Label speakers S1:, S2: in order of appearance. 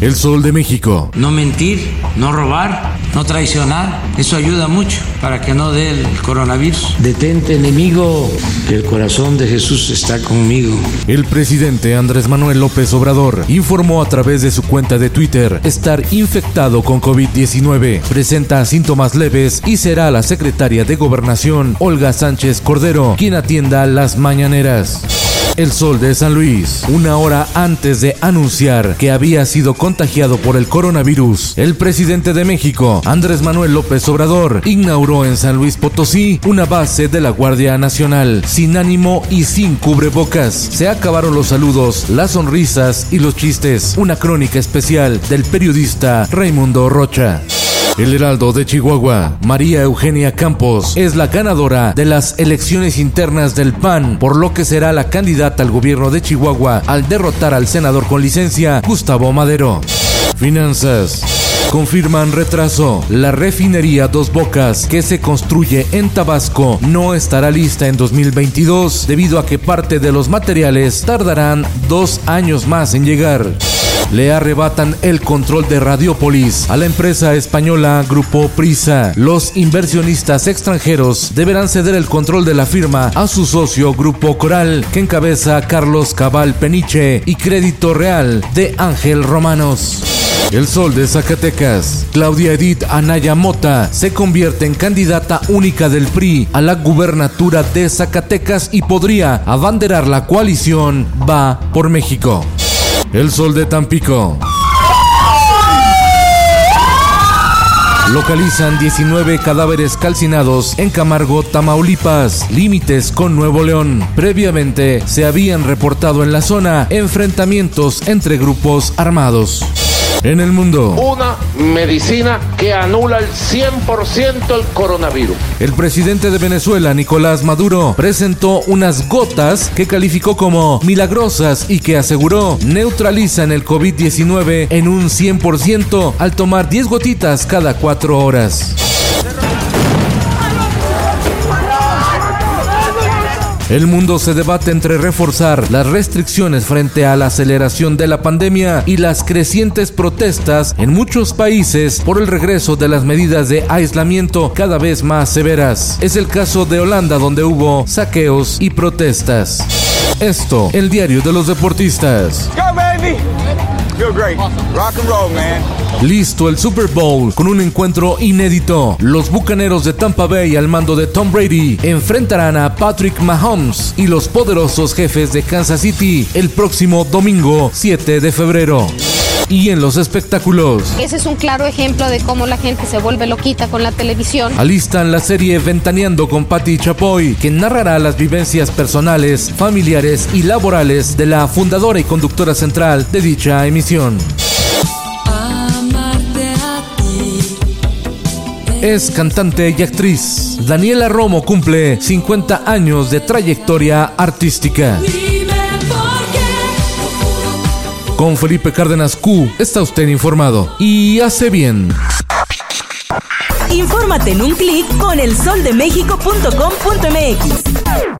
S1: El Sol de México.
S2: No mentir, no robar, no traicionar. Eso ayuda mucho para que no dé el coronavirus. Detente enemigo, que el corazón de Jesús está conmigo.
S1: El presidente Andrés Manuel López Obrador informó a través de su cuenta de Twitter estar infectado con COVID-19. Presenta síntomas leves y será la secretaria de Gobernación, Olga Sánchez Cordero, quien atienda las mañaneras. El Sol de San Luis, una hora antes de anunciar que había sido contagiado por el coronavirus, el presidente de México, Andrés Manuel López Obrador, inauguró en San Luis Potosí una base de la Guardia Nacional, sin ánimo y sin cubrebocas. Se acabaron los saludos, las sonrisas y los chistes. Una crónica especial del periodista Raimundo Rocha. El Heraldo de Chihuahua, María Eugenia Campos, es la ganadora de las elecciones internas del PAN, por lo que será la candidata al gobierno de Chihuahua al derrotar al senador con licencia, Gustavo Madero. Finanzas. Confirman retraso. La refinería Dos Bocas que se construye en Tabasco no estará lista en 2022 debido a que parte de los materiales tardarán dos años más en llegar le arrebatan el control de Radiopolis a la empresa española Grupo Prisa. Los inversionistas extranjeros deberán ceder el control de la firma a su socio Grupo Coral, que encabeza Carlos Cabal Peniche y Crédito Real de Ángel Romanos. El Sol de Zacatecas, Claudia Edith Anaya Mota, se convierte en candidata única del PRI a la gubernatura de Zacatecas y podría abanderar la coalición Va por México. El Sol de Tampico. Localizan 19 cadáveres calcinados en Camargo, Tamaulipas, límites con Nuevo León. Previamente se habían reportado en la zona enfrentamientos entre grupos armados. En el mundo,
S3: una medicina que anula el 100% el coronavirus.
S1: el presidente de Venezuela, Nicolás Maduro, presentó unas gotas que calificó como milagrosas y que aseguró neutralizan el COVID-19 en un 100% al tomar 10 gotitas cada 4 horas. El mundo se debate entre reforzar las restricciones frente a la aceleración de la pandemia y las crecientes protestas en muchos países por el regreso de las medidas de aislamiento cada vez más severas. Es el caso de Holanda donde hubo saqueos y protestas. Esto, el diario de los deportistas.
S4: Go, baby! Rock and roll, man.
S1: Listo el Super Bowl con un encuentro inédito. Los Bucaneros de Tampa Bay al mando de Tom Brady enfrentarán a Patrick Mahomes y los poderosos jefes de Kansas City el próximo domingo 7 de febrero. Y en los espectáculos.
S5: Ese es un claro ejemplo de cómo la gente se vuelve loquita con la televisión.
S1: Alistan la serie Ventaneando con Patti Chapoy, que narrará las vivencias personales, familiares y laborales de la fundadora y conductora central de dicha emisión. Es cantante y actriz. Daniela Romo cumple 50 años de trayectoria artística. Con Felipe Cárdenas Q está usted informado y hace bien.
S6: Infórmate en un clic con elsoldemexico.com.mx.